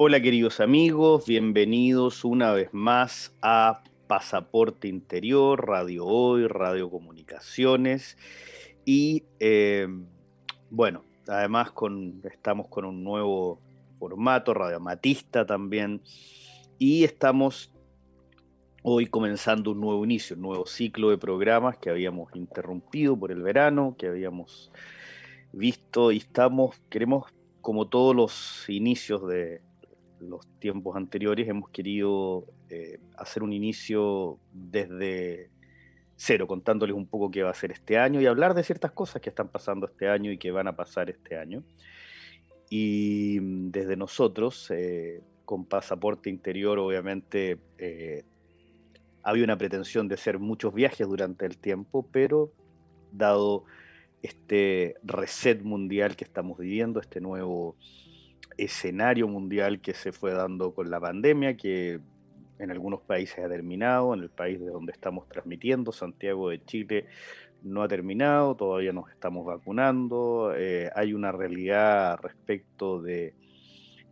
Hola queridos amigos, bienvenidos una vez más a Pasaporte Interior, Radio Hoy, Radio Comunicaciones. Y eh, bueno, además estamos con un nuevo formato, Radio Matista también y estamos hoy comenzando un nuevo inicio, un nuevo ciclo de programas que habíamos interrumpido por el verano, que habíamos visto y estamos, queremos como todos los inicios de los tiempos anteriores hemos querido eh, hacer un inicio desde cero, contándoles un poco qué va a ser este año y hablar de ciertas cosas que están pasando este año y que van a pasar este año. Y mm, desde nosotros, eh, con pasaporte interior, obviamente, eh, había una pretensión de hacer muchos viajes durante el tiempo, pero dado este reset mundial que estamos viviendo, este nuevo escenario mundial que se fue dando con la pandemia, que en algunos países ha terminado, en el país de donde estamos transmitiendo, Santiago de Chile, no ha terminado, todavía nos estamos vacunando, eh, hay una realidad respecto de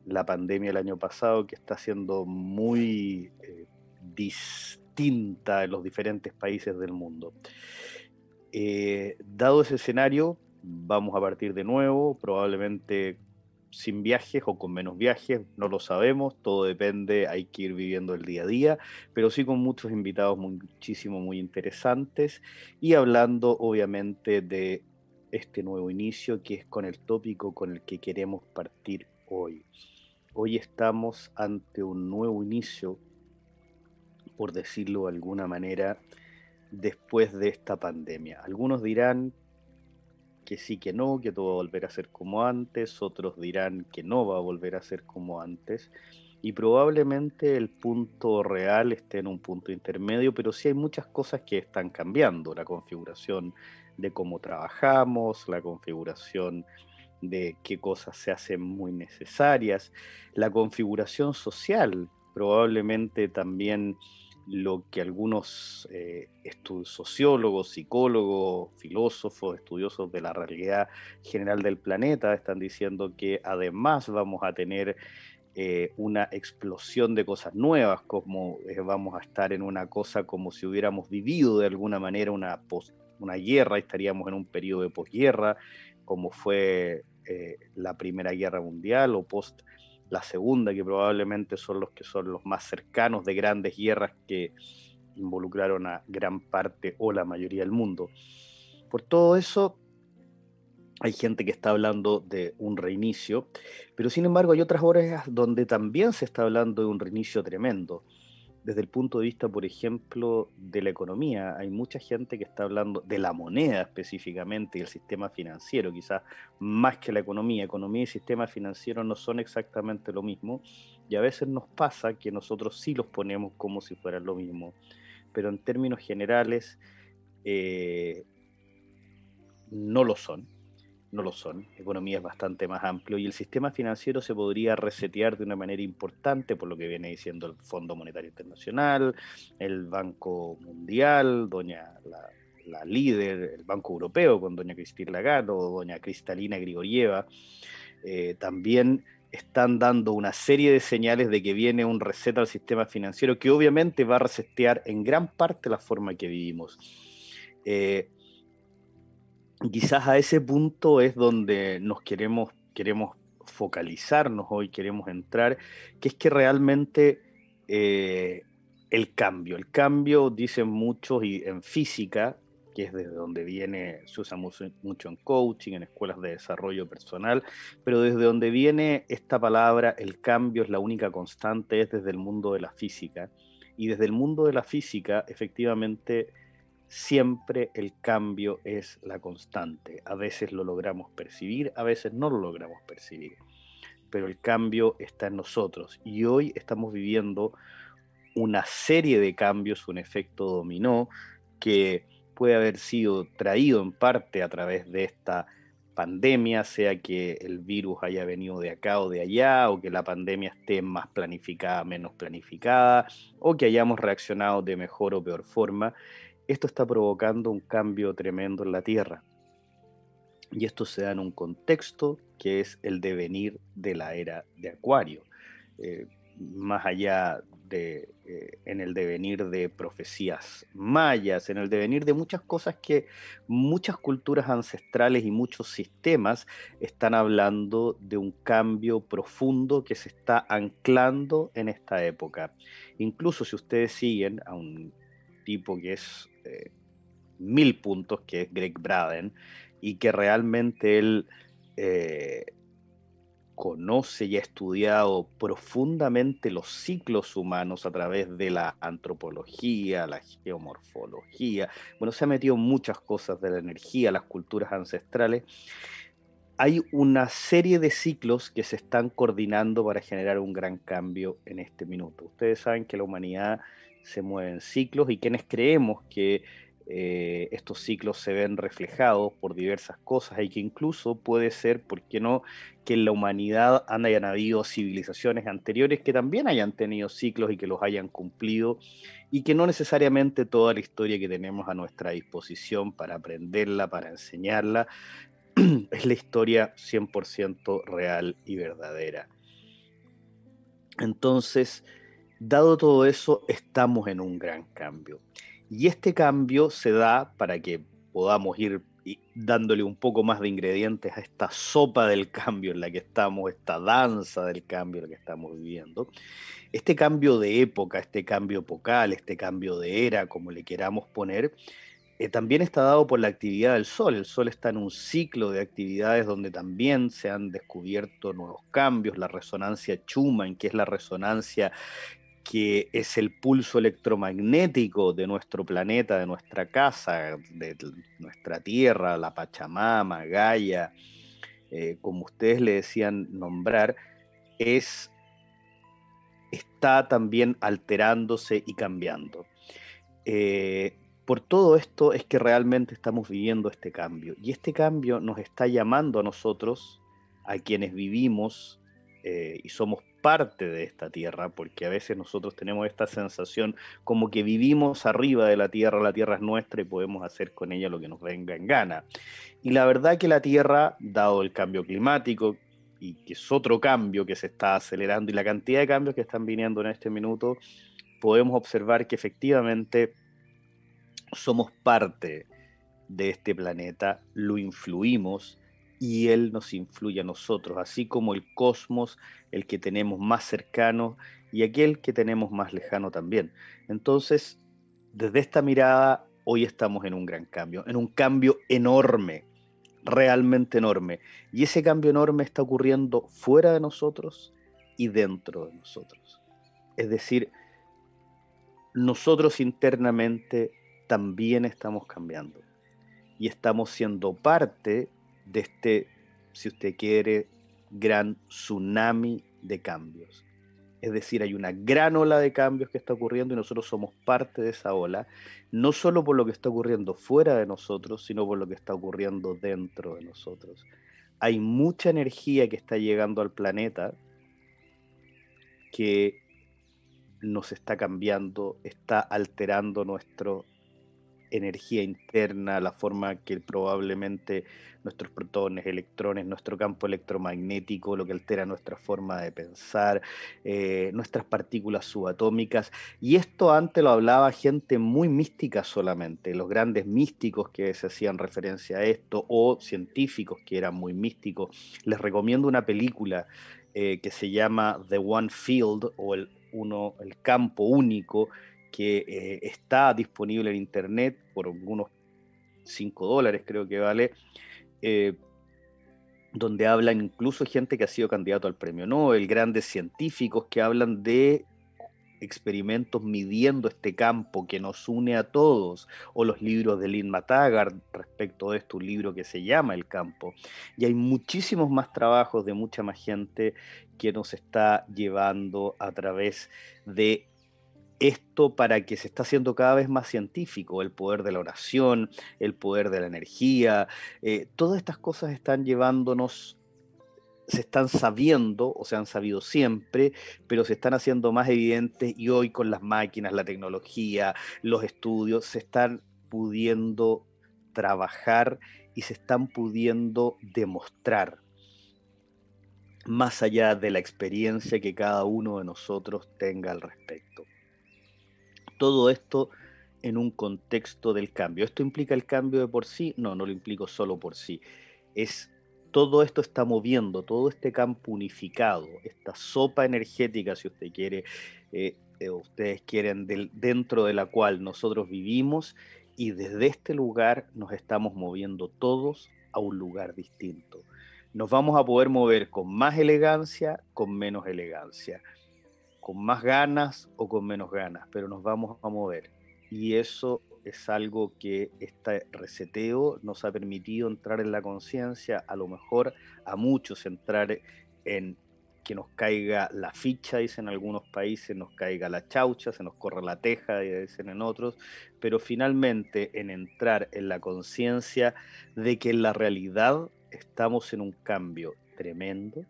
la pandemia el año pasado que está siendo muy eh, distinta en los diferentes países del mundo. Eh, dado ese escenario, vamos a partir de nuevo, probablemente sin viajes o con menos viajes, no lo sabemos, todo depende, hay que ir viviendo el día a día, pero sí con muchos invitados muchísimo, muy interesantes y hablando obviamente de este nuevo inicio que es con el tópico con el que queremos partir hoy. Hoy estamos ante un nuevo inicio, por decirlo de alguna manera, después de esta pandemia. Algunos dirán que sí, que no, que todo va a volver a ser como antes, otros dirán que no va a volver a ser como antes, y probablemente el punto real esté en un punto intermedio, pero sí hay muchas cosas que están cambiando, la configuración de cómo trabajamos, la configuración de qué cosas se hacen muy necesarias, la configuración social, probablemente también lo que algunos eh, sociólogos, psicólogos, filósofos, estudiosos de la realidad general del planeta están diciendo que además vamos a tener eh, una explosión de cosas nuevas, como eh, vamos a estar en una cosa como si hubiéramos vivido de alguna manera una, una guerra, estaríamos en un periodo de posguerra, como fue la Primera Guerra Mundial o post la segunda, que probablemente son los que son los más cercanos de grandes guerras que involucraron a gran parte o la mayoría del mundo. Por todo eso, hay gente que está hablando de un reinicio, pero sin embargo hay otras horas donde también se está hablando de un reinicio tremendo desde el punto de vista, por ejemplo, de la economía. Hay mucha gente que está hablando de la moneda específicamente y el sistema financiero, quizás más que la economía. Economía y sistema financiero no son exactamente lo mismo y a veces nos pasa que nosotros sí los ponemos como si fueran lo mismo. Pero en términos generales, eh, no lo son no lo son. Economía es bastante más amplio y el sistema financiero se podría resetear de una manera importante por lo que viene diciendo el Fondo Monetario Internacional, el Banco Mundial, doña la, líder, el Banco Europeo con doña Cristina Lagarde o doña Cristalina Grigorieva. Eh, también están dando una serie de señales de que viene un reset al sistema financiero que obviamente va a resetear en gran parte la forma que vivimos. Eh, quizás a ese punto es donde nos queremos, queremos focalizarnos hoy, queremos entrar, que es que realmente eh, el cambio, el cambio dicen muchos y en física, que es desde donde viene, se usa mucho, mucho en coaching, en escuelas de desarrollo personal, pero desde donde viene esta palabra, el cambio es la única constante, es desde el mundo de la física. Y desde el mundo de la física, efectivamente, siempre el cambio es la constante. A veces lo logramos percibir, a veces no lo logramos percibir, pero el cambio está en nosotros y hoy estamos viviendo una serie de cambios, un efecto dominó que puede haber sido traído en parte a través de esta pandemia, sea que el virus haya venido de acá o de allá, o que la pandemia esté más planificada, menos planificada, o que hayamos reaccionado de mejor o peor forma esto está provocando un cambio tremendo en la Tierra. Y esto se da en un contexto que es el devenir de la era de Acuario. eh, más allá de, eh, en el devenir de profecías mayas, en el devenir de muchas cosas que muchas culturas ancestrales y muchos sistemas están hablando de un cambio profundo que se está anclando en esta época. Incluso si ustedes siguen a un tipo que es eh, mil puntos, que es Greg Braden, y que realmente él eh, conoce y ha estudiado profundamente los ciclos humanos a través de la antropología, la geomorfología, bueno, se ha metido muchas cosas de la energía, las culturas ancestrales. Hay una serie de ciclos que se están coordinando para generar un gran cambio en este minuto. Ustedes saben que la humanidad se mueve en ciclos y quienes creemos que eh, estos ciclos se ven reflejados por diversas cosas y que incluso puede ser, ¿por qué no?, que en la humanidad hayan habido civilizaciones anteriores que también hayan tenido ciclos y que los hayan cumplido y que no necesariamente toda la historia que tenemos a nuestra disposición para aprenderla, para enseñarla, es la historia 100% real y verdadera. Entonces, dado todo eso, estamos en un gran cambio. Y este cambio se da para que podamos ir dándole un poco más de ingredientes a esta sopa del cambio en la que estamos, esta danza del cambio en la que estamos viviendo. Este cambio de época, este cambio epocal, este cambio de era, como le queramos poner, eh, también está dado por la actividad del Sol. El Sol está en un ciclo de actividades donde también se han descubierto nuevos cambios, la resonancia Schumann, que es la resonancia que es el pulso electromagnético de nuestro planeta, de nuestra casa, de nuestra Tierra, la Pachamama, Gaia, eh, como ustedes le decían nombrar, es, está también alterándose y cambiando. Eh, por todo esto es que realmente estamos viviendo este cambio. Y este cambio nos está llamando a nosotros, a quienes vivimos eh, y somos parte de esta tierra, porque a veces nosotros tenemos esta sensación como que vivimos arriba de la tierra, la tierra es nuestra y podemos hacer con ella lo que nos venga en gana. Y la verdad que la tierra, dado el cambio climático, y que es otro cambio que se está acelerando y la cantidad de cambios que están viniendo en este minuto, podemos observar que efectivamente somos parte de este planeta, lo influimos y Él nos influye a nosotros, así como el cosmos, el que tenemos más cercano y aquel que tenemos más lejano también. Entonces, desde esta mirada, hoy estamos en un gran cambio, en un cambio enorme, realmente enorme. Y ese cambio enorme está ocurriendo fuera de nosotros y dentro de nosotros. Es decir, nosotros internamente también estamos cambiando y estamos siendo parte de este, si usted quiere, gran tsunami de cambios. Es decir, hay una gran ola de cambios que está ocurriendo y nosotros somos parte de esa ola, no solo por lo que está ocurriendo fuera de nosotros, sino por lo que está ocurriendo dentro de nosotros. Hay mucha energía que está llegando al planeta que nos está cambiando, está alterando nuestro energía interna, la forma que probablemente nuestros protones, electrones, nuestro campo electromagnético, lo que altera nuestra forma de pensar, eh, nuestras partículas subatómicas. Y esto antes lo hablaba gente muy mística solamente, los grandes místicos que se hacían referencia a esto, o científicos que eran muy místicos. Les recomiendo una película eh, que se llama The One Field o el, uno, el campo único que eh, está disponible en internet por unos 5 dólares, creo que vale, eh, donde hablan incluso gente que ha sido candidato al premio Nobel, grandes científicos que hablan de experimentos midiendo este campo que nos une a todos, o los libros de Lynn Mataggart respecto de esto, un libro que se llama El campo. Y hay muchísimos más trabajos de mucha más gente que nos está llevando a través de esto para que se está haciendo cada vez más científico, el poder de la oración, el poder de la energía, eh, todas estas cosas están llevándonos, se están sabiendo, o se han sabido siempre, pero se están haciendo más evidentes y hoy con las máquinas, la tecnología, los estudios, se están pudiendo trabajar y se están pudiendo demostrar. más allá de la experiencia que cada uno de nosotros tenga al respecto. Todo esto en un contexto del cambio. ¿Esto implica el cambio de por sí? No, no lo implico solo por sí. Es todo esto está moviendo, todo este campo unificado, esta sopa energética, si usted quiere, eh, eh, ustedes quieren, dentro de la cual nosotros vivimos, y desde este lugar nos estamos moviendo todos a un lugar distinto. Nos vamos a poder mover con más elegancia, con menos elegancia, con más ganas o con menos ganas, pero nos vamos a mover. Y eso es algo que este reseteo nos ha permitido entrar en la conciencia, a lo mejor a muchos entrar en que nos caiga la ficha, dicen algunos países, nos caiga la chaucha, se nos corre la teja, dicen en otros, pero finalmente en entrar en la conciencia de que en la realidad estamos en un cambio tremendo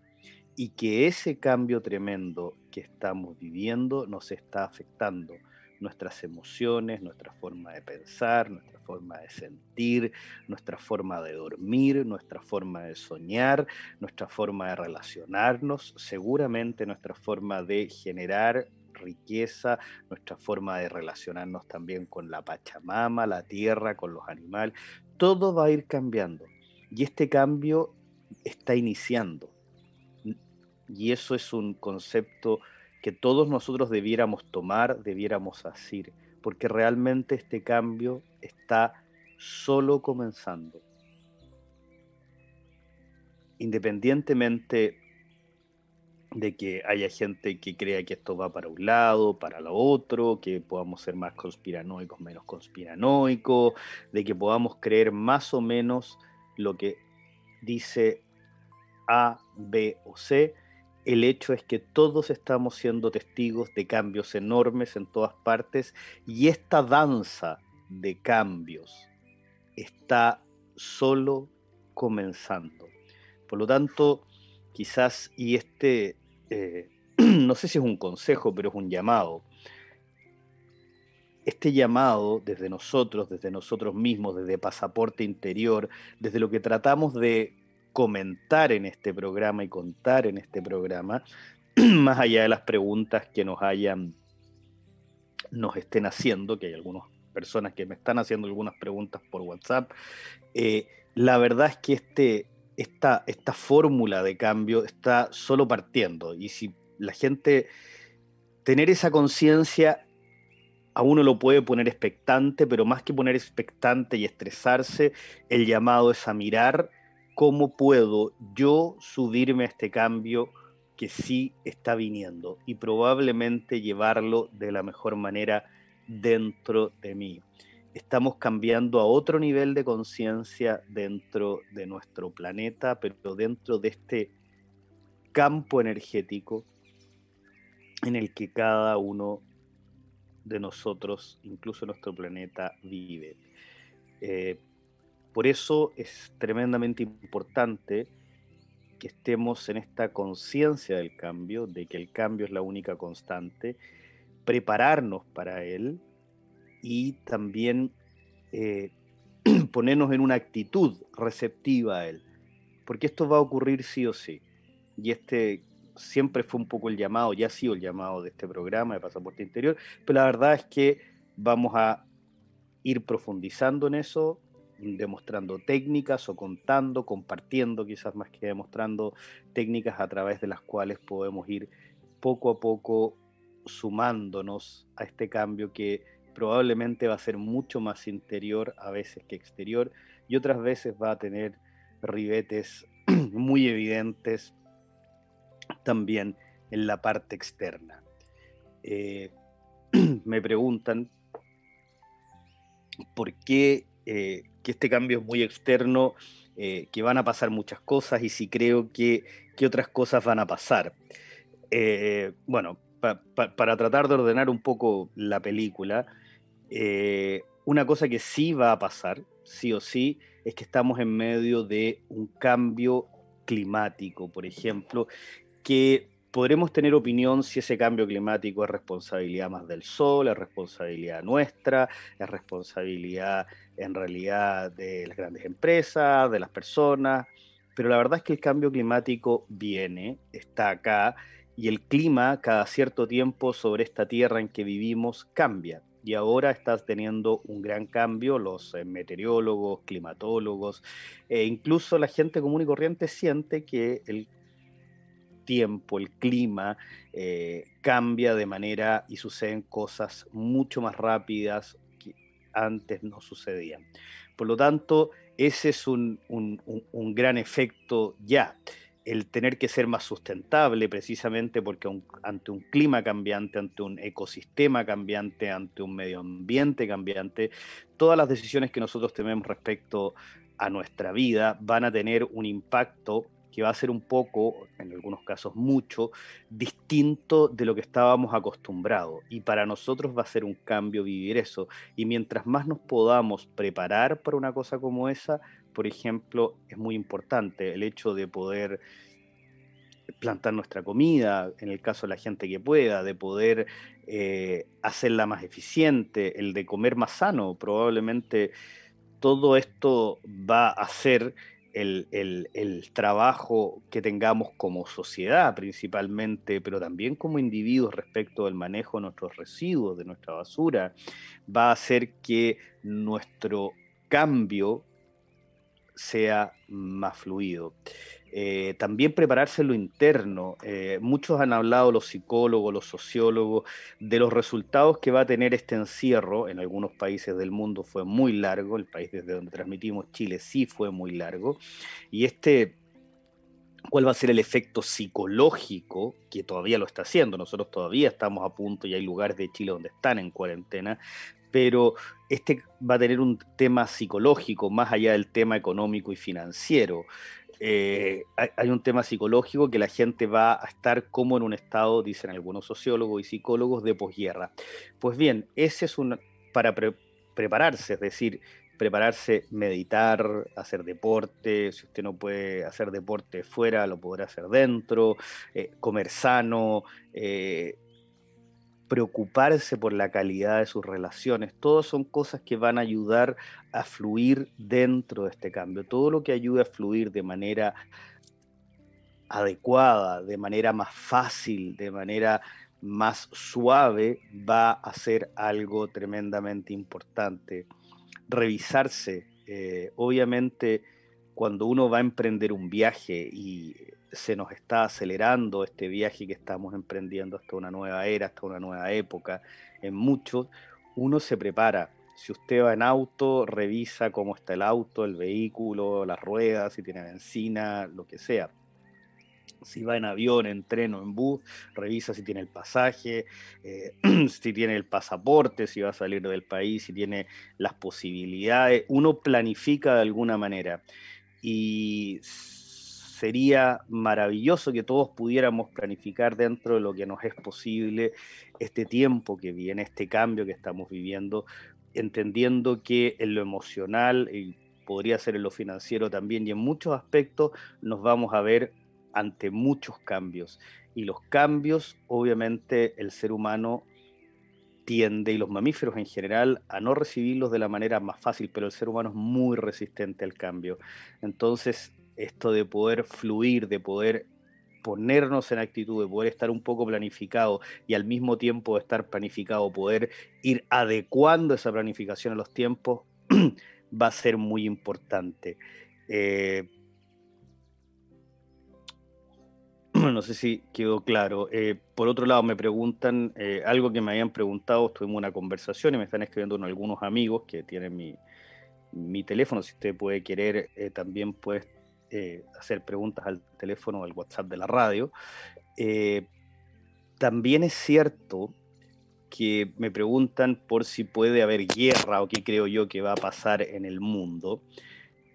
y que ese cambio tremendo que estamos viviendo nos está afectando nuestras emociones, nuestra forma de pensar, nuestra forma de sentir, nuestra forma de dormir, nuestra forma de soñar, nuestra forma de relacionarnos, seguramente nuestra forma de generar riqueza, nuestra forma de relacionarnos también con la Pachamama, la tierra, con los animales, todo va a ir cambiando. Y este cambio está iniciando. Y eso es un concepto que todos nosotros debiéramos tomar, debiéramos asir, porque realmente este cambio está solo comenzando. Independientemente de que haya gente que crea que esto va para un lado, para lo otro, que podamos ser más conspiranoicos, menos conspiranoicos, de que podamos creer más o menos lo que dice A, B o C, el hecho es que todos estamos siendo testigos de cambios enormes en todas partes y esta danza de cambios está solo comenzando. Por lo tanto, quizás, y este, eh, no sé si es un consejo, pero es un llamado. Este llamado desde nosotros, desde nosotros mismos, desde Pasaporte Interior, desde lo que tratamos de comentar en este programa y contar en este programa, más allá de las preguntas que nos hayan, nos estén haciendo, que hay algunas personas que me están haciendo algunas preguntas por WhatsApp, eh, la verdad es que este, esta, esta fórmula de cambio está solo partiendo. Y si la gente, tener esa conciencia a uno lo puede poner expectante, pero más que poner expectante y estresarse, el llamado es a mirar cómo puedo yo subirme a este cambio que sí está viniendo y probablemente llevarlo de la mejor manera dentro de mí. Estamos cambiando a otro nivel de conciencia dentro de nuestro planeta, pero dentro de este campo energético en el que cada uno de nosotros, incluso nuestro planeta, vive. Eh, por eso es tremendamente importante que estemos en esta conciencia del cambio, de que el cambio es la única constante, prepararnos para él y también eh, ponernos en una actitud receptiva a él, porque esto va a ocurrir sí o sí. Y este siempre fue un poco el llamado, ya ha sido el llamado de este programa de Pasaporte Interior, pero la verdad es que vamos a ir profundizando en eso, demostrando técnicas o contando, compartiendo quizás más que demostrando técnicas a través de las cuales podemos ir poco a poco sumándonos a este cambio que probablemente va a ser mucho más interior a veces que exterior y otras veces va a tener ribetes muy evidentes también en la parte externa. Eh, me preguntan por qué eh, que este cambio es muy externo, eh, que van a pasar muchas cosas y si creo que, otras cosas van a pasar. Eh, bueno, para tratar de ordenar un poco la película, una cosa que sí va a pasar, sí o sí, es que estamos en medio de un cambio climático, por ejemplo, que podremos tener opinión si ese cambio climático es responsabilidad más del sol, es responsabilidad nuestra, es responsabilidad en realidad de las grandes empresas, de las personas. pero la verdad es que el cambio climático viene, está acá, y el clima cada cierto tiempo sobre esta tierra en que vivimos cambia. Y ahora está teniendo un gran cambio, los eh, meteorólogos, climatólogos, e incluso la gente común y corriente siente que el tiempo, el clima, eh, cambia de manera y suceden cosas mucho más rápidas antes no sucedían. Por lo tanto, ese es un, un gran efecto ya el tener que ser más sustentable precisamente porque ante un clima cambiante, ante un ecosistema cambiante, ante un medio ambiente cambiante, todas las decisiones que nosotros tenemos respecto a nuestra vida van a tener un impacto que va a ser un poco, en algunos casos mucho, distinto de lo que estábamos acostumbrados. Y para nosotros va a ser un cambio vivir eso. Y mientras más nos podamos preparar para una cosa como esa, por ejemplo, es muy importante el hecho de poder plantar nuestra comida, en el caso de la gente que pueda, de poder eh, hacerla más eficiente, el de comer más sano, probablemente todo esto va a ser el, el, trabajo que tengamos como sociedad principalmente, pero también como individuos respecto del manejo de nuestros residuos, de nuestra basura, va a hacer que nuestro cambio sea más fluido. Eh, también prepararse en lo interno. Eh, muchos han hablado, los psicólogos, los sociólogos, de los resultados que va a tener este encierro. En algunos países del mundo fue muy largo, el país desde donde transmitimos Chile sí fue muy largo. Y este, ¿cuál va a ser el efecto psicológico que todavía lo está haciendo? Nosotros todavía estamos a punto y hay lugares de Chile donde están en cuarentena, pero este va a tener un tema psicológico más allá del tema económico y financiero. Eh, hay, un tema psicológico que la gente va a estar como en un estado, dicen algunos sociólogos y psicólogos, de posguerra. Pues bien, ese es un para prepararse, es decir, prepararse, meditar, hacer deporte, si usted no puede hacer deporte fuera, lo podrá hacer dentro, eh, comer sano, eh, preocuparse por la calidad de sus relaciones, todas son cosas que van a ayudar a fluir dentro de este cambio. Todo lo que ayude a fluir de manera adecuada, de manera más fácil, de manera más suave, va a ser algo tremendamente importante. Revisarse, eh, obviamente, cuando uno va a emprender un viaje y se nos está acelerando este viaje que estamos emprendiendo hasta una nueva era, hasta una nueva época, en muchos, uno se prepara. Si usted va en auto, revisa cómo está el auto, el vehículo, las ruedas, si tiene benzina, lo que sea. Si va en avión, en tren o en bus, revisa si tiene el pasaje, eh, si tiene el pasaporte, si va a salir del país, si tiene las posibilidades. Uno planifica de alguna manera. Y sería maravilloso que todos pudiéramos planificar dentro de lo que nos es posible este tiempo que viene, este cambio que estamos viviendo, entendiendo que en lo emocional, y podría ser en lo financiero también, y en muchos aspectos nos vamos a ver ante muchos cambios. Y los cambios, obviamente, el ser humano tiende, y los mamíferos en general, a no recibirlos de la manera más fácil, pero el ser humano es muy resistente al cambio. Entonces, esto de poder fluir, de poder ponernos en actitud, de poder estar un poco planificado y al mismo tiempo estar planificado, poder ir adecuando esa planificación a los tiempos, va a ser muy importante. Eh, no sé si quedó claro. Eh, por otro lado, me preguntan eh, algo que me habían preguntado, tuvimos una conversación y me están escribiendo algunos amigos que tienen mi, mi teléfono. Si usted puede querer, también puede eh, hacer preguntas al teléfono o al WhatsApp de la radio. Eh, también es cierto que me preguntan por si puede haber guerra o qué creo yo que va a pasar en el mundo.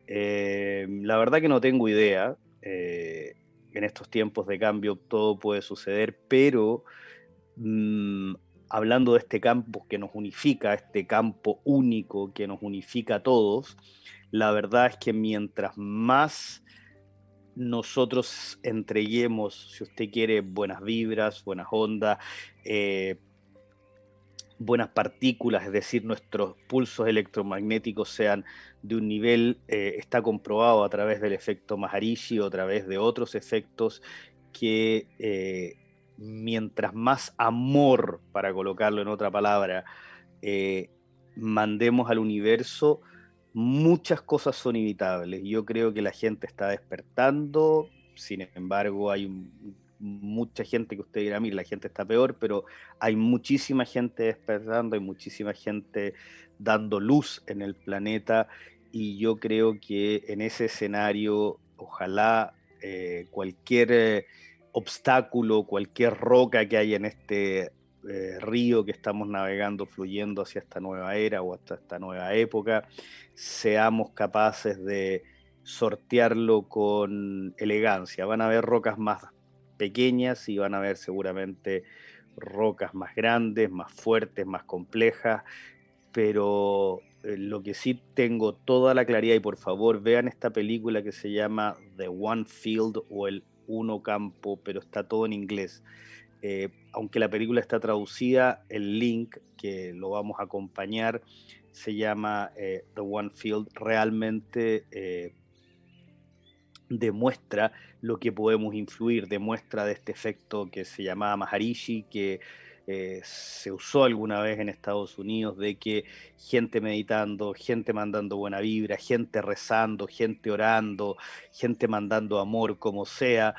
Eh, la verdad que no tengo idea. en estos tiempos de cambio todo puede suceder, pero mm, hablando de este campo que nos unifica, este campo único que nos unifica a todos, la verdad es que mientras más nosotros entreguemos, si usted quiere, buenas vibras, buenas ondas, eh, buenas partículas, es decir, nuestros pulsos electromagnéticos sean de un nivel, eh, está comprobado a través del efecto Maharishi o a través de otros efectos que eh, mientras más amor, para colocarlo en otra palabra, mandemos al universo, muchas cosas son inevitables. Yo creo que la gente está despertando, sin embargo hay mucha gente que usted dirá, mira, la gente está peor, pero hay muchísima gente despertando, hay muchísima gente dando luz en el planeta y yo creo que en ese escenario, ojalá eh, cualquier eh, obstáculo, cualquier roca que haya en este eh, río que estamos navegando, fluyendo hacia esta nueva era o hasta esta nueva época, seamos capaces de sortearlo con elegancia. Van a haber rocas más pequeñas y van a ver seguramente rocas más grandes, más fuertes, más complejas, pero eh, lo que sí tengo toda la claridad y por favor vean esta película que se llama The One Field o el Uno Campo, pero está todo en inglés. Eh, aunque la película está traducida, el link que lo vamos a acompañar se llama eh, The One Field. Realmente demuestra lo que podemos influir, demuestra de este efecto que se llamaba Maharishi, que eh, se usó alguna vez en Estados Unidos, de que gente meditando, gente mandando buena vibra, gente rezando, gente orando, gente mandando amor, como sea,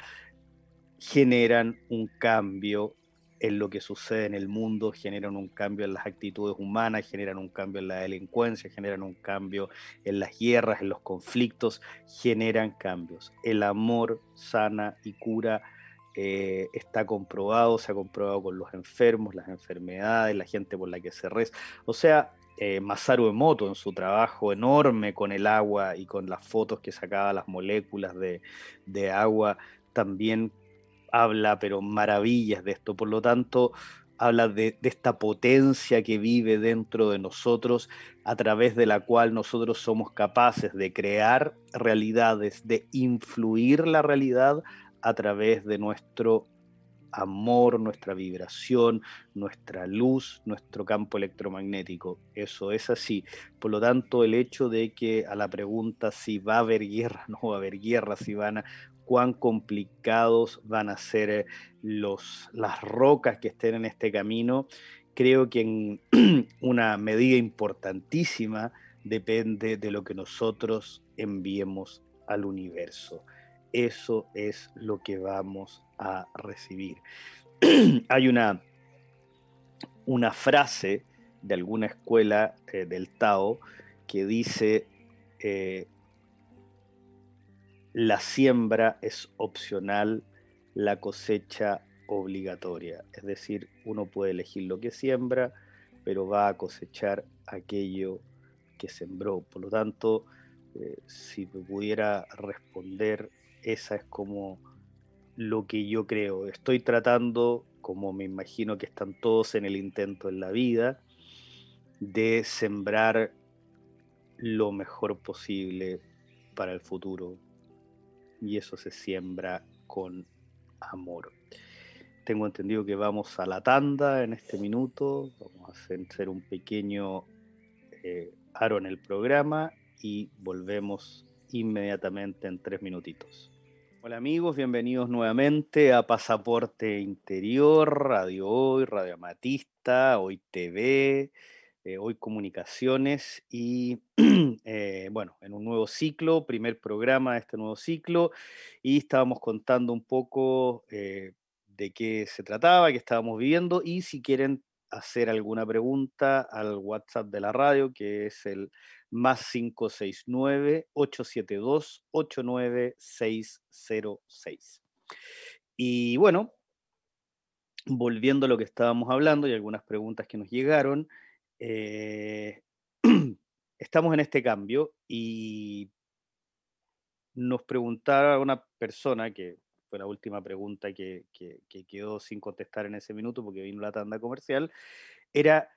generan un cambio en lo que sucede en el mundo, generan un cambio en las actitudes humanas, generan un cambio en la delincuencia, generan un cambio en las guerras, en los conflictos, generan cambios. El amor sana y cura eh, está comprobado, se ha comprobado con los enfermos, las enfermedades, la gente por la que se reza. O sea, eh, Masaru Emoto en su trabajo enorme con el agua y con las fotos que sacaba las moléculas de, de agua, también habla, pero maravillas de esto. Por lo tanto, habla de, esta potencia que vive dentro de nosotros, a través de la cual nosotros somos capaces de crear realidades, de influir la realidad a través de nuestro amor, nuestra vibración, nuestra luz, nuestro campo electromagnético. Eso es así. Por lo tanto, el hecho de que a la pregunta si va a haber guerra, no va a haber guerra, si van a cuán complicados van a ser eh, los, las rocas que estén en este camino, creo que en una medida importantísima depende de lo que nosotros enviemos al universo. Eso es lo que vamos a recibir. Hay una, una frase de alguna escuela eh, del Tao que dice, eh, la siembra es opcional, la cosecha obligatoria. Es decir, uno puede elegir lo que siembra, pero va a cosechar aquello que sembró. Por lo tanto, eh, si me pudiera responder, esa es como lo que yo creo. Estoy tratando, como me imagino que están todos en el intento en la vida, de sembrar lo mejor posible para el futuro, y eso se siembra con amor. Tengo entendido que vamos a la tanda en este minuto, vamos a hacer un pequeño eh, aro en el programa y volvemos inmediatamente en tres minutitos. Hola amigos, bienvenidos nuevamente a Pasaporte Interior, Radio Hoy, Radio Amatista, Hoy TV, eh, hoy comunicaciones y eh, bueno, en un nuevo ciclo, primer programa de este nuevo ciclo y estábamos contando un poco eh, de qué se trataba, qué estábamos viviendo y si quieren hacer alguna pregunta al WhatsApp de la radio que es el más 569-872-89606. Y bueno, volviendo a lo que estábamos hablando y algunas preguntas que nos llegaron, eh, estamos en este cambio y nos preguntaba una persona, que fue la última pregunta que, quedó sin contestar en ese minuto porque vino la tanda comercial, era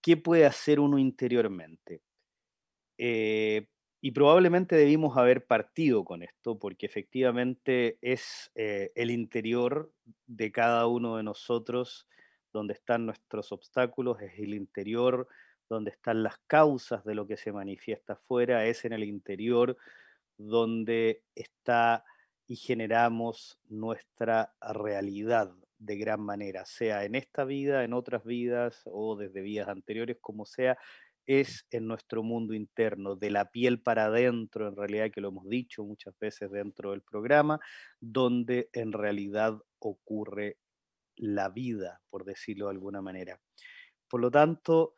¿qué puede hacer uno interiormente? Eh, y probablemente debimos haber partido con esto porque efectivamente es eh, el interior de cada uno de nosotros donde están nuestros obstáculos, es el interior donde están las causas de lo que se manifiesta afuera, es en el interior donde está y generamos nuestra realidad de gran manera, sea en esta vida, en otras vidas o desde vidas anteriores, como sea, es en nuestro mundo interno, de la piel para adentro, en realidad que lo hemos dicho muchas veces dentro del programa, donde en realidad ocurre la vida, por decirlo de alguna manera. Por lo tanto,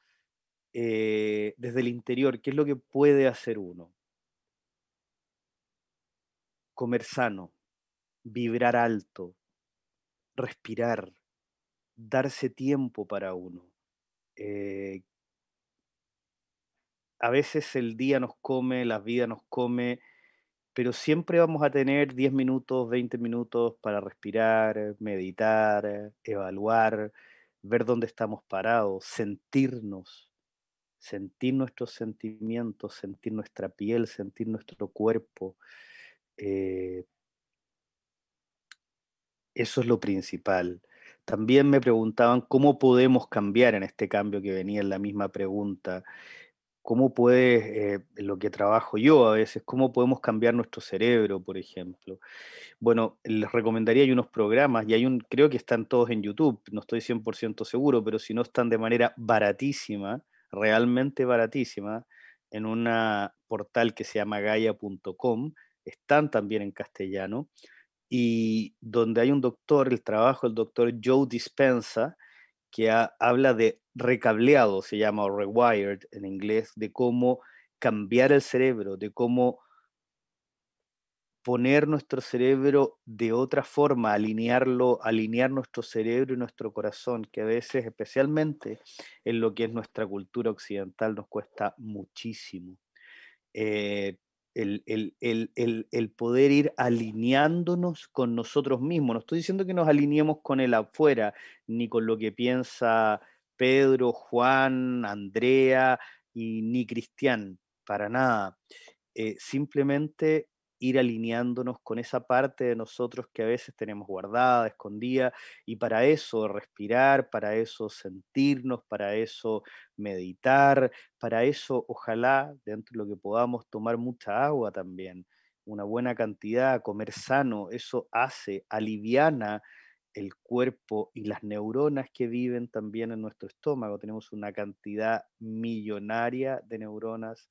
eh, desde el interior, ¿qué es lo que puede hacer uno? Comer sano, vibrar alto, respirar, darse tiempo para uno. Eh, a veces el día nos come, la vida nos come, pero siempre vamos a tener 10 minutos, 20 minutos para respirar, meditar, evaluar, ver dónde estamos parados, sentirnos, sentir nuestros sentimientos, sentir nuestra piel, sentir nuestro cuerpo. Eh, eso es lo principal. También me preguntaban cómo podemos cambiar en este cambio que venía en la misma pregunta. ¿Cómo puede, eh, lo que trabajo yo a veces, cómo podemos cambiar nuestro cerebro, por ejemplo? Bueno, les recomendaría hay unos programas y hay un, creo que están todos en YouTube, no estoy 100% seguro, pero si no están de manera baratísima, realmente baratísima, en un portal que se llama gaia.com, están también en castellano, y donde hay un doctor, el trabajo del doctor Joe Dispensa, que habla de recableado, se llama, o rewired en inglés, de cómo cambiar el cerebro, de cómo poner nuestro cerebro de otra forma, alinearlo, alinear nuestro cerebro y nuestro corazón, que a veces, especialmente en lo que es nuestra cultura occidental, nos cuesta muchísimo. Eh, el, poder ir alineándonos con nosotros mismos. No estoy diciendo que nos alineemos con el afuera, ni con lo que piensa Pedro, Juan, Andrea y ni Cristian, para nada. Eh, simplemente ir alineándonos con esa parte de nosotros que a veces tenemos guardada, escondida, y para eso respirar, para eso sentirnos, para eso meditar, para eso ojalá dentro de lo que podamos tomar mucha agua también, una buena cantidad, comer sano, eso hace, aliviana el cuerpo y las neuronas que viven también en nuestro estómago. Tenemos una cantidad millonaria de neuronas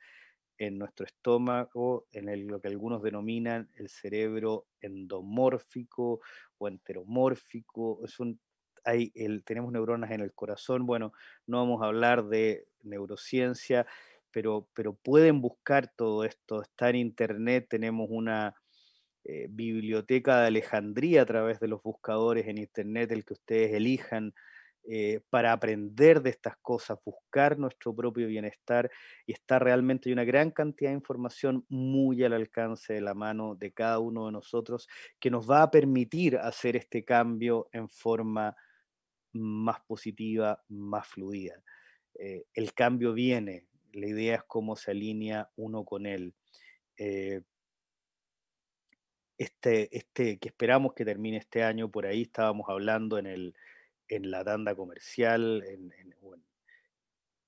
en nuestro estómago, en lo que algunos denominan el cerebro endomórfico o enteromórfico. Es un, hay tenemos neuronas en el corazón. Bueno, no vamos a hablar de neurociencia, pero, pero pueden buscar todo esto. Está en internet, tenemos una eh, biblioteca de Alejandría a través de los buscadores en internet, el que ustedes elijan eh, para aprender de estas cosas, buscar nuestro propio bienestar y está realmente una gran cantidad de información muy al alcance de la mano de cada uno de nosotros que nos va a permitir hacer este cambio en forma más positiva, más fluida. Eh, el cambio viene, la idea es cómo se alinea uno con él. Este, este, que esperamos que termine este año, por ahí estábamos hablando en el, en la tanda comercial, en,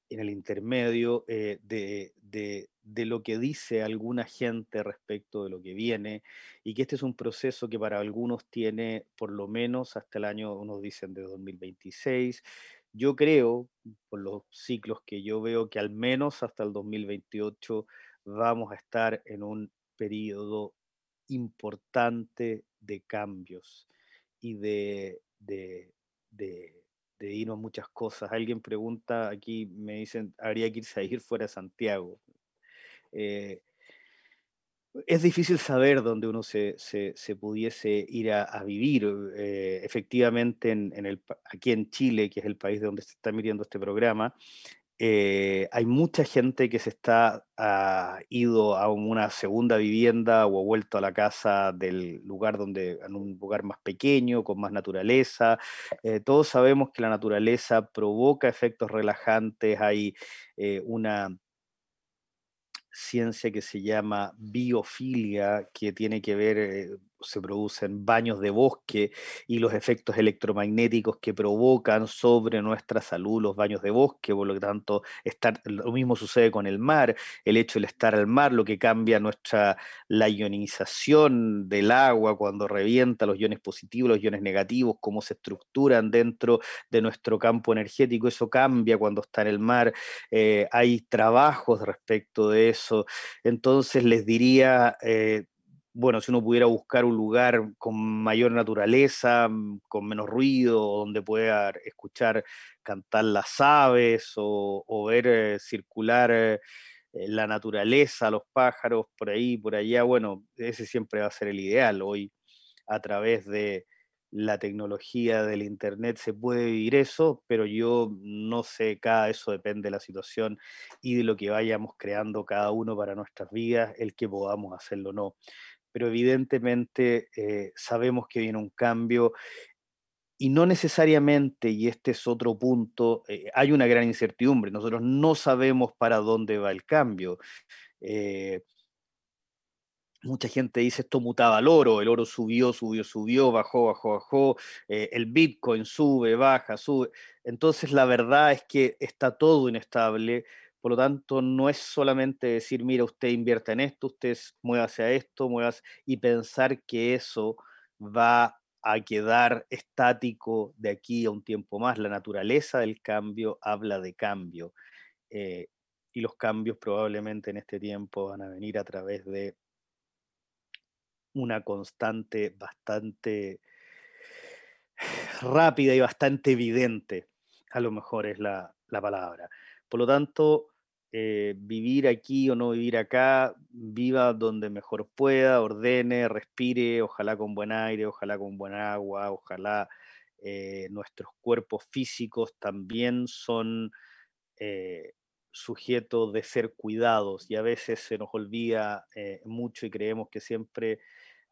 el intermedio, eh, de, de, lo que dice alguna gente respecto de lo que viene, y que este es un proceso que para algunos tiene por lo menos hasta el año, unos dicen de 2026. Yo creo, por los ciclos que yo veo, que al menos hasta el 2028 vamos a estar en un periodo importante de cambios y de, de de, de irnos muchas cosas. Alguien pregunta, aquí me dicen, habría que irse a ir fuera de Santiago. Eh, es difícil saber dónde uno se, se, pudiese ir a, vivir. Eh, efectivamente, en, el, aquí en Chile, que es el país de donde se está emitiendo este programa, eh, hay mucha gente que se está ha ido a una segunda vivienda o ha vuelto a la casa del lugar donde, en un lugar más pequeño, con más naturaleza. Eh, todos sabemos que la naturaleza provoca efectos relajantes, hay eh, una ciencia que se llama biofilia, que tiene que ver se producen baños de bosque y los efectos electromagnéticos que provocan sobre nuestra salud los baños de bosque, por lo tanto, estar, lo mismo sucede con el mar, el hecho de estar al mar, lo que cambia nuestra, la ionización del agua cuando revienta los iones positivos, los iones negativos, cómo se estructuran dentro de nuestro campo energético, eso cambia cuando está en el mar, eh, hay trabajos respecto de eso, entonces les diría... Eh, bueno, si uno pudiera buscar un lugar con mayor naturaleza, mm, con menos ruido, donde pueda escuchar cantar las aves o, ver eh, circular eh, la naturaleza, los pájaros por ahí, por allá, bueno, ese siempre va a ser el ideal. Hoy, a través de la tecnología del Internet, se puede vivir eso, pero yo no sé, cada eso depende de la situación y de lo que vayamos creando cada uno para nuestras vidas, el que podamos hacerlo o no pero evidentemente eh, sabemos que viene un cambio y no necesariamente, y este es otro punto, eh, hay una gran incertidumbre, nosotros no sabemos para dónde va el cambio. Eh, mucha gente dice esto mutaba al oro, el oro subió, subió, subió, bajó, bajó, bajó, el Bitcoin sube, baja, sube. Entonces la verdad es que está todo inestable, por lo tanto, no es solamente decir, mira, usted invierta en esto, usted mueva hacia esto, muevas y pensar que eso va a quedar estático de aquí a un tiempo más. La naturaleza del cambio habla de cambio. Eh, y los cambios probablemente en este tiempo van a venir a través de una constante bastante rápida y bastante evidente, a lo mejor es la palabra. Por lo tanto, eh, vivir aquí o no vivir acá, viva donde mejor pueda, ordene, respire, ojalá con buen aire, ojalá con buen agua, ojalá eh, nuestros cuerpos físicos también son eh, sujetos de ser cuidados. Y a veces se nos olvida mucho y creemos que siempre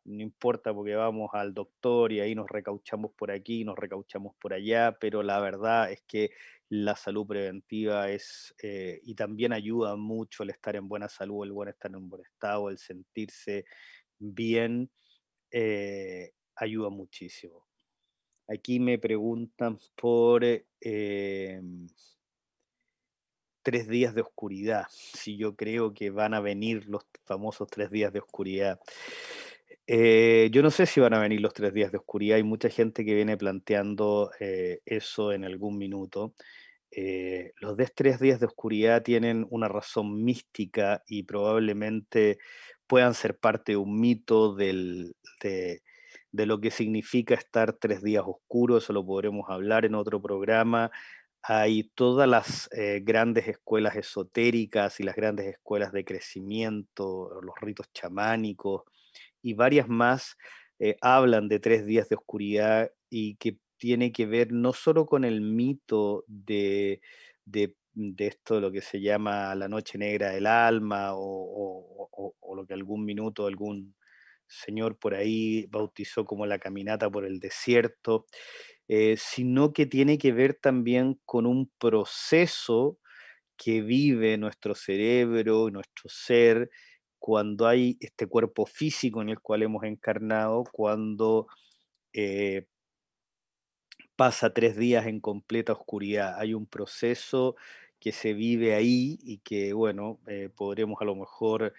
no importa porque vamos al doctor y ahí nos recauchamos por aquí, nos recauchamos por allá, pero la verdad es que la salud preventiva es, eh, y también ayuda mucho el estar en buena salud, el buen estar en buen estado, el sentirse bien, eh, ayuda muchísimo. Aquí me preguntan por em, tres días de oscuridad, si yo creo que van a venir los famosos tres días de oscuridad. Eh, yo no sé si van a venir los tres días de oscuridad. Hay mucha gente que viene planteando eh, eso en algún minuto. Eh, los tres días de oscuridad tienen una razón mística y probablemente puedan ser parte de un mito de, de, lo que significa estar tres días oscuros. Eso lo podremos hablar en otro programa. Hay todas las grandes escuelas esotéricas y las grandes escuelas de crecimiento, los ritos chamánicos y varias más eh, hablan de tres días de oscuridad y que tiene que ver no solo con el mito de, de, esto, lo que se llama la noche negra del alma o, lo que algún minuto algún señor por ahí bautizó como la caminata por el desierto, eh, sino que tiene que ver también con un proceso que vive nuestro cerebro, nuestro ser, cuando hay este cuerpo físico en el cual hemos encarnado, cuando eh, pasa tres días en completa oscuridad. Hay un proceso que se vive ahí y que, bueno, eh, podremos a lo mejor,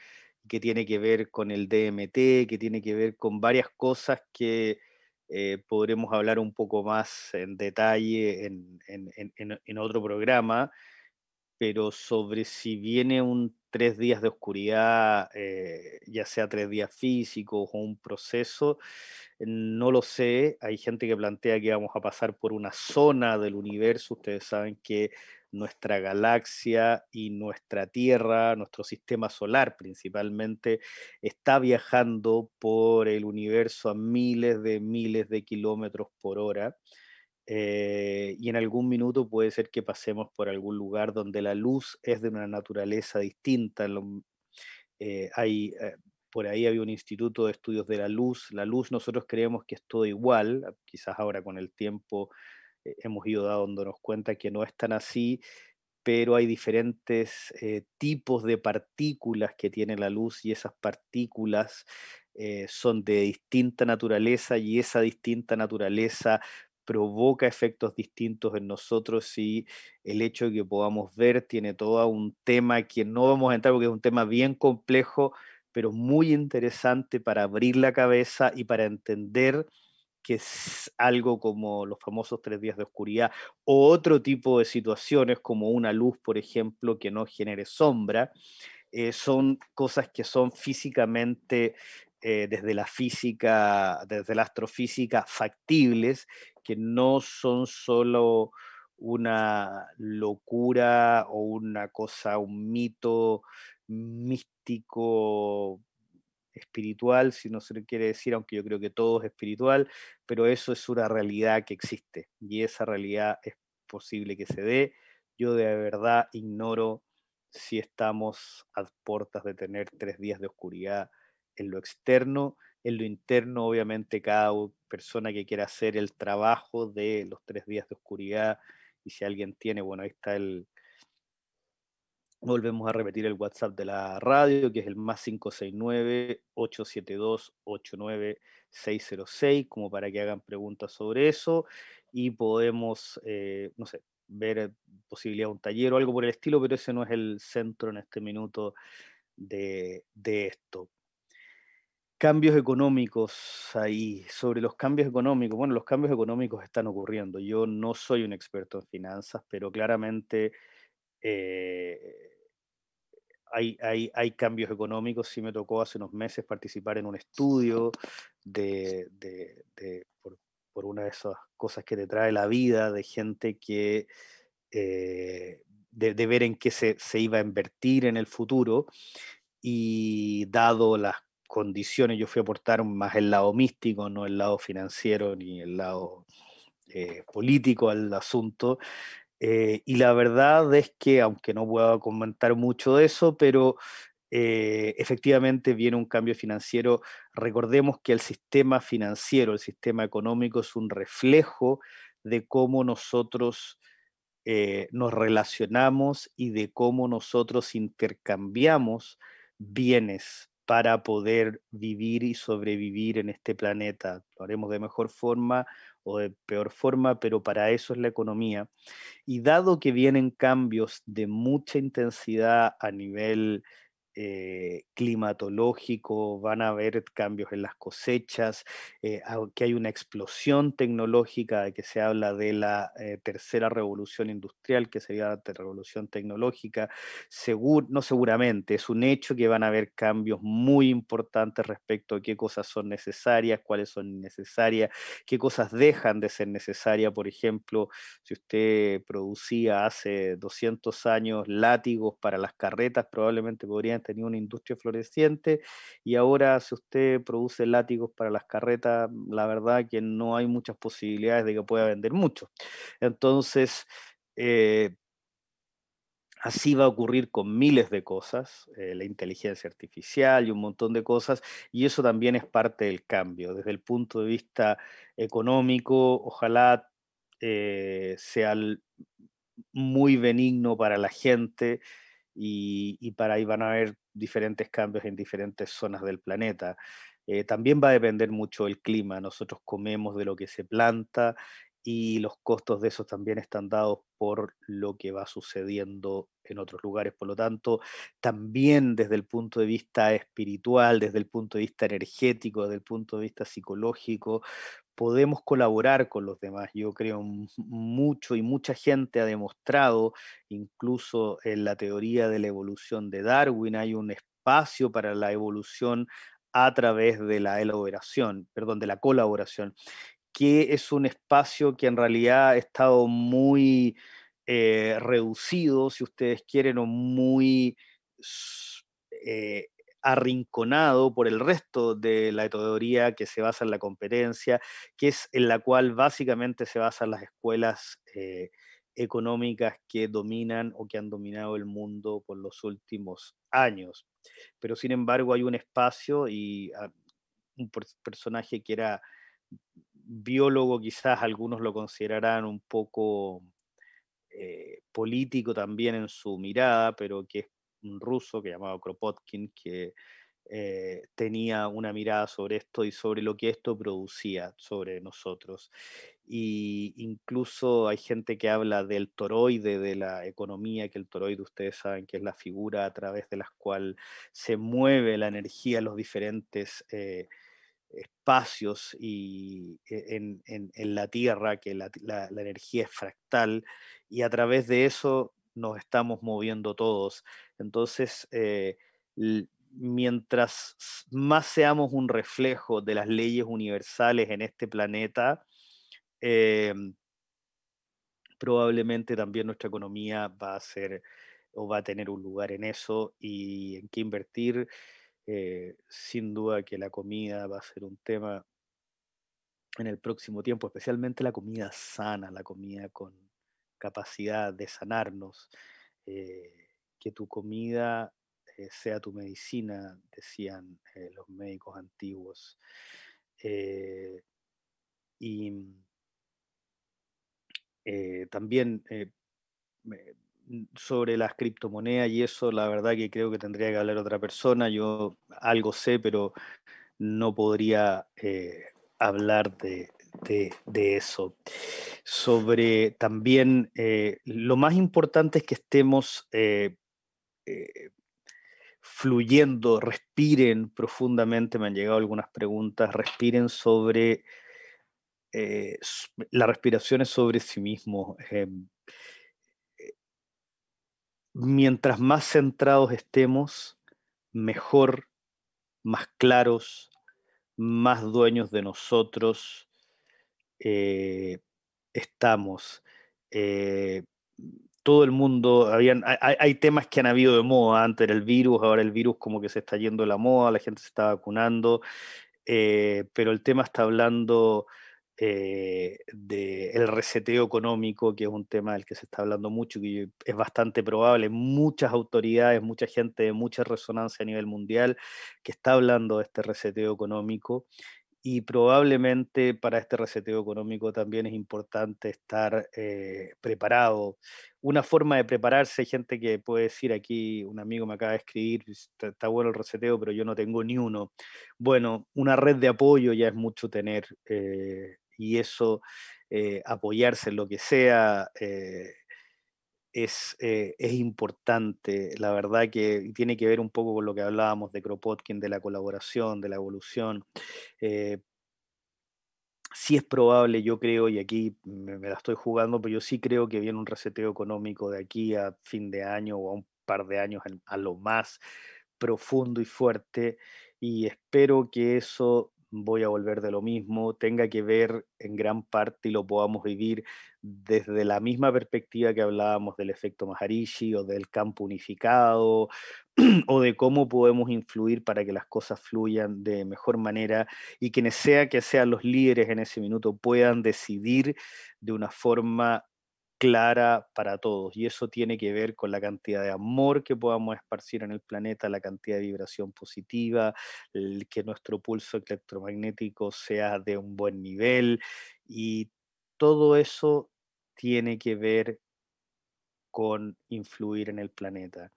que tiene que ver con el DMT, que tiene que ver con varias cosas que eh, podremos hablar un poco más en detalle en, en otro programa, pero sobre si viene un tres días de oscuridad, eh, ya sea tres días físicos o un proceso, no lo sé. Hay gente que plantea que vamos a pasar por una zona del universo. Ustedes saben que nuestra galaxia y nuestra Tierra, nuestro sistema solar principalmente, está viajando por el universo a miles de miles de kilómetros por hora. Eh, y en algún minuto puede ser que pasemos por algún lugar donde la luz es de una naturaleza distinta. Eh, hay, eh, por ahí había un instituto de estudios de la luz. La luz nosotros creemos que es todo igual, quizás ahora con el tiempo hemos ido dándonos cuenta que no es tan así, pero hay diferentes tipos de partículas que tiene la luz y esas partículas son de distinta naturaleza y esa distinta naturaleza provoca efectos distintos en nosotros y el hecho de que podamos ver tiene todo un tema que no vamos a entrar porque es un tema bien complejo, pero muy interesante para abrir la cabeza y para entender que es algo como los famosos tres días de oscuridad o otro tipo de situaciones como una luz, por ejemplo, que no genere sombra, eh, son cosas que son físicamente, eh, desde la física, desde la astrofísica, factibles, que no son solo una locura o una cosa, un mito místico espiritual, si no se le quiere decir, aunque yo creo que todo es espiritual, pero eso es una realidad que existe y esa realidad es posible que se dé. Yo de verdad ignoro si estamos a puertas de tener tres días de oscuridad en lo externo. En lo interno, obviamente, cada persona que quiera hacer el trabajo de los tres días de oscuridad, y si alguien tiene, bueno, ahí está el, Volvemos a repetir el WhatsApp de la radio, que es el más 569-872-89606, como para que hagan preguntas sobre eso y podemos, eh, no sé, ver posibilidad de un taller o algo por el estilo, pero ese no es el centro en este minuto de, de esto. Cambios económicos ahí, sobre los cambios económicos. Bueno, los cambios económicos están ocurriendo. Yo no soy un experto en finanzas, pero claramente eh, hay, hay, cambios económicos. Sí me tocó hace unos meses participar en un estudio de, por, una de esas cosas que te trae la vida, de gente que, eh, de, ver en qué se, se, iba a invertir en el futuro. Y dado las condiciones, yo fui a aportar más el lado místico, no el lado financiero ni el lado eh, político al asunto. Eh, y la verdad es que, aunque no puedo comentar mucho de eso, pero eh, efectivamente viene un cambio financiero. Recordemos que el sistema financiero, el sistema económico es un reflejo de cómo nosotros nos relacionamos y de cómo nosotros intercambiamos bienes para poder vivir y sobrevivir en este planeta. Lo haremos de mejor forma o de peor forma, pero para eso es la economía. Y dado que vienen cambios de mucha intensidad a nivel eh, climatológico, van a haber cambios en las cosechas, eh, que hay una explosión tecnológica, que se habla de la eh, tercera revolución industrial, que sería la revolución tecnológica, no seguramente, es un hecho que van a haber cambios muy importantes respecto a qué cosas son necesarias, cuáles son innecesarias, qué cosas dejan de ser necesarias. Por ejemplo, si usted producía hace 200 años látigos para las carretas, probablemente podrían tenía una industria floreciente y ahora si usted produce látigos para las carretas, la verdad que no hay muchas posibilidades de que pueda vender mucho. Entonces, eh, Así va a ocurrir con miles de cosas, eh, la inteligencia artificial y un montón de cosas, y eso también es parte del cambio. Desde el punto de vista económico, ojalá eh, sea muy benigno para la gente, y, para ahí van a haber diferentes cambios en diferentes zonas del planeta. Eh, también va a depender mucho del clima. Nosotros comemos de lo que se planta y los costos de eso también están dados por lo que va sucediendo en otros lugares. Por lo tanto, también desde el punto de vista espiritual, desde el punto de vista energético, desde el punto de vista psicológico, podemos colaborar con los demás. Yo creo mucho y mucha gente ha demostrado, incluso en la teoría de la evolución de Darwin, hay un espacio para la evolución a través de la elaboración, perdón, de la colaboración, que es un espacio que en realidad ha estado muy eh, reducido, si ustedes quieren, o muy eh, arrinconado por el resto de la teoría que se basa en la competencia, que es en la cual básicamente se basan las escuelas eh, económicas que dominan o que han dominado el mundo por los últimos años. Pero sin embargo hay un espacio y ah, un personaje que era biólogo, quizás algunos lo considerarán un poco eh, político también en su mirada, pero que es un ruso que llamaba Kropotkin, que eh, tenía una mirada sobre esto y sobre lo que esto producía sobre nosotros. Y incluso hay gente que habla del toroide de la economía, que el toroide ustedes saben que es la figura a través de la cual se mueve la energía en los diferentes eh, espacios y e, en, la Tierra, que la, energía es fractal, y a través de eso nos estamos moviendo todos. Entonces, eh, mientras más seamos un reflejo de las leyes universales en este planeta, em, probablemente también nuestra economía va a ser o va a tener un lugar en eso y en qué invertir. Eh, sin duda que la comida va a ser un tema en el próximo tiempo, especialmente la comida sana, la comida con capacidad de sanarnos. Eh, que tu comida eh, sea tu medicina, decían los médicos antiguos. y también sobre las criptomonedas y eso, la verdad que creo que tendría que hablar otra persona. Yo algo sé, pero no podría eh, hablar de, eso. Sobre también, eh, lo más importante es que estemos eh, fluyendo, respiren profundamente, me han llegado algunas preguntas, respiren sobre la respiración es sobre sí mismo. Em, mientras más centrados estemos, mejor, más claros, más dueños de nosotros eh, estamos. Todo el mundo, habían, hay, temas que han habido de moda antes del virus, ahora el virus como que se está yendo de la moda, la gente se está vacunando, eh, pero el tema está hablando eh, del reseteo económico, que es un tema del que se está hablando mucho, que es bastante probable, muchas autoridades, mucha gente de mucha resonancia a nivel mundial que está hablando de este reseteo económico y probablemente para este reseteo económico también es importante estar eh, preparado. Una forma de prepararse, gente que puede decir aquí, un amigo me acaba de escribir, está, bueno el reseteo, pero yo no tengo ni uno. Bueno, una red de apoyo ya es mucho tener eh, y eso, eh, apoyarse en lo que sea, es, es, importante. La verdad que tiene que ver un poco con lo que hablábamos de Kropotkin, de la colaboración, de la evolución. Eh, sí es probable, yo creo, y aquí me, la estoy jugando, pero yo sí creo que viene un reseteo económico de aquí a fin de año o a un par de años a lo más profundo y fuerte, y espero que eso voy a volver de lo mismo, tenga que ver en gran parte y lo podamos vivir desde la misma perspectiva que hablábamos del efecto Maharishi o del campo unificado o de cómo podemos influir para que las cosas fluyan de mejor manera y quienes sea que sean los líderes en ese minuto puedan decidir de una forma clara para todos. Y eso tiene que ver con la cantidad de amor que podamos esparcir en el planeta, la cantidad de vibración positiva, que nuestro pulso electromagnético sea de un buen nivel. Y todo eso tiene que ver con influir en el planeta.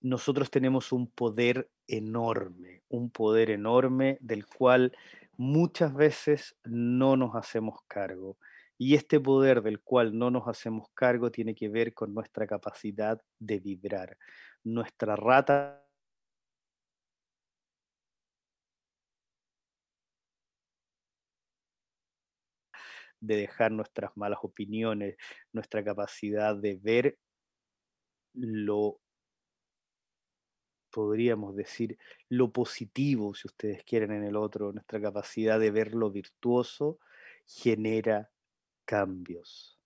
Nosotros tenemos un poder enorme, un poder enorme del cual muchas veces no nos hacemos cargo. Y este poder del cual no nos hacemos cargo tiene que ver con nuestra capacidad de vibrar. Nuestra rata de dejar nuestras malas opiniones, nuestra capacidad de ver lo, podríamos decir, lo positivo, si ustedes quieren, en el otro, nuestra capacidad de ver lo virtuoso, genera cambios.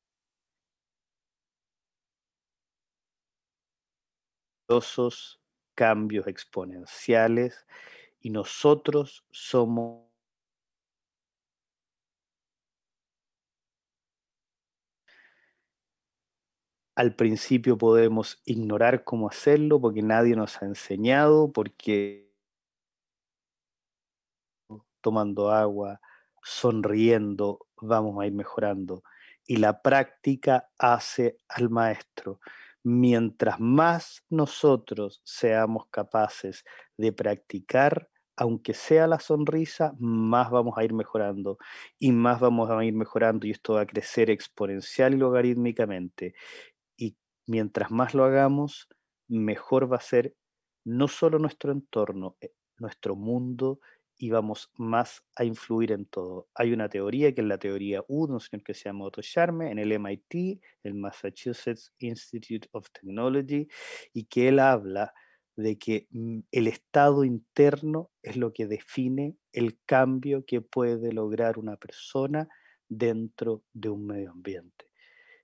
cambios exponenciales y nosotros somos al principio podemos ignorar cómo hacerlo porque nadie nos ha enseñado, porque tomando agua, sonriendo, vamos a ir mejorando. Y la práctica hace al maestro. Mientras más nosotros seamos capaces de practicar, aunque sea la sonrisa, más vamos a ir mejorando y más vamos a ir mejorando y esto va a crecer exponencial y logarítmicamente. Y mientras más lo hagamos, mejor va a ser no solo nuestro entorno, eh, nuestro mundo y vamos más a influir en todo. Hay una teoría que es la teoría U un señor que se llama Otto Charme en el MIT, el Massachusetts Institute of Technology, y que él habla de que mm, el estado interno es lo que define el cambio que puede lograr una persona dentro de un medio ambiente.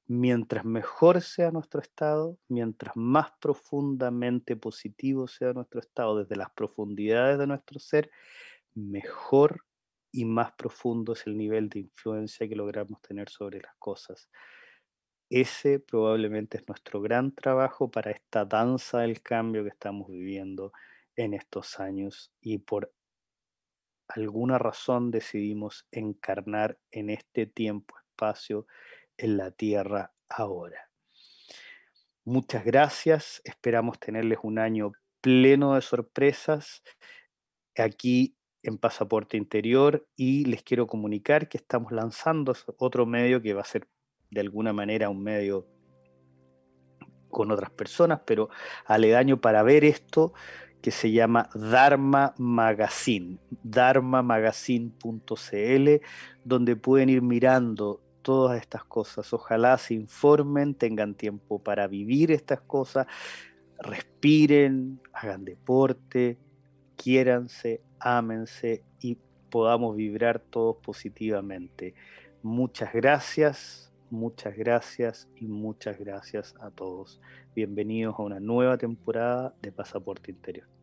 Mientras mejor sea nuestro estado, mientras más profundamente positivo sea nuestro estado desde las profundidades de nuestro ser, mejor y más profundo es el nivel de influencia que logramos tener sobre las cosas. Ese probablemente es nuestro gran trabajo para esta danza del cambio que estamos viviendo en estos años y por alguna razón decidimos encarnar en este tiempo, espacio, en la Tierra ahora. Muchas gracias, esperamos tenerles un año pleno de sorpresas. Aquí en Pasaporte Interior y les quiero comunicar que estamos lanzando otro medio que va a ser de alguna manera un medio con otras personas, pero aledaño para ver esto que se llama Dharma Magazine, dharmamagazine.cl, donde pueden ir mirando todas estas cosas. Ojalá se informen, tengan tiempo para vivir estas cosas, respiren, hagan deporte, quiéranse, ámense y podamos vibrar todos positivamente. Muchas gracias, muchas gracias y muchas gracias a todos. Bienvenidos a una nueva temporada de Pasaporte Interior.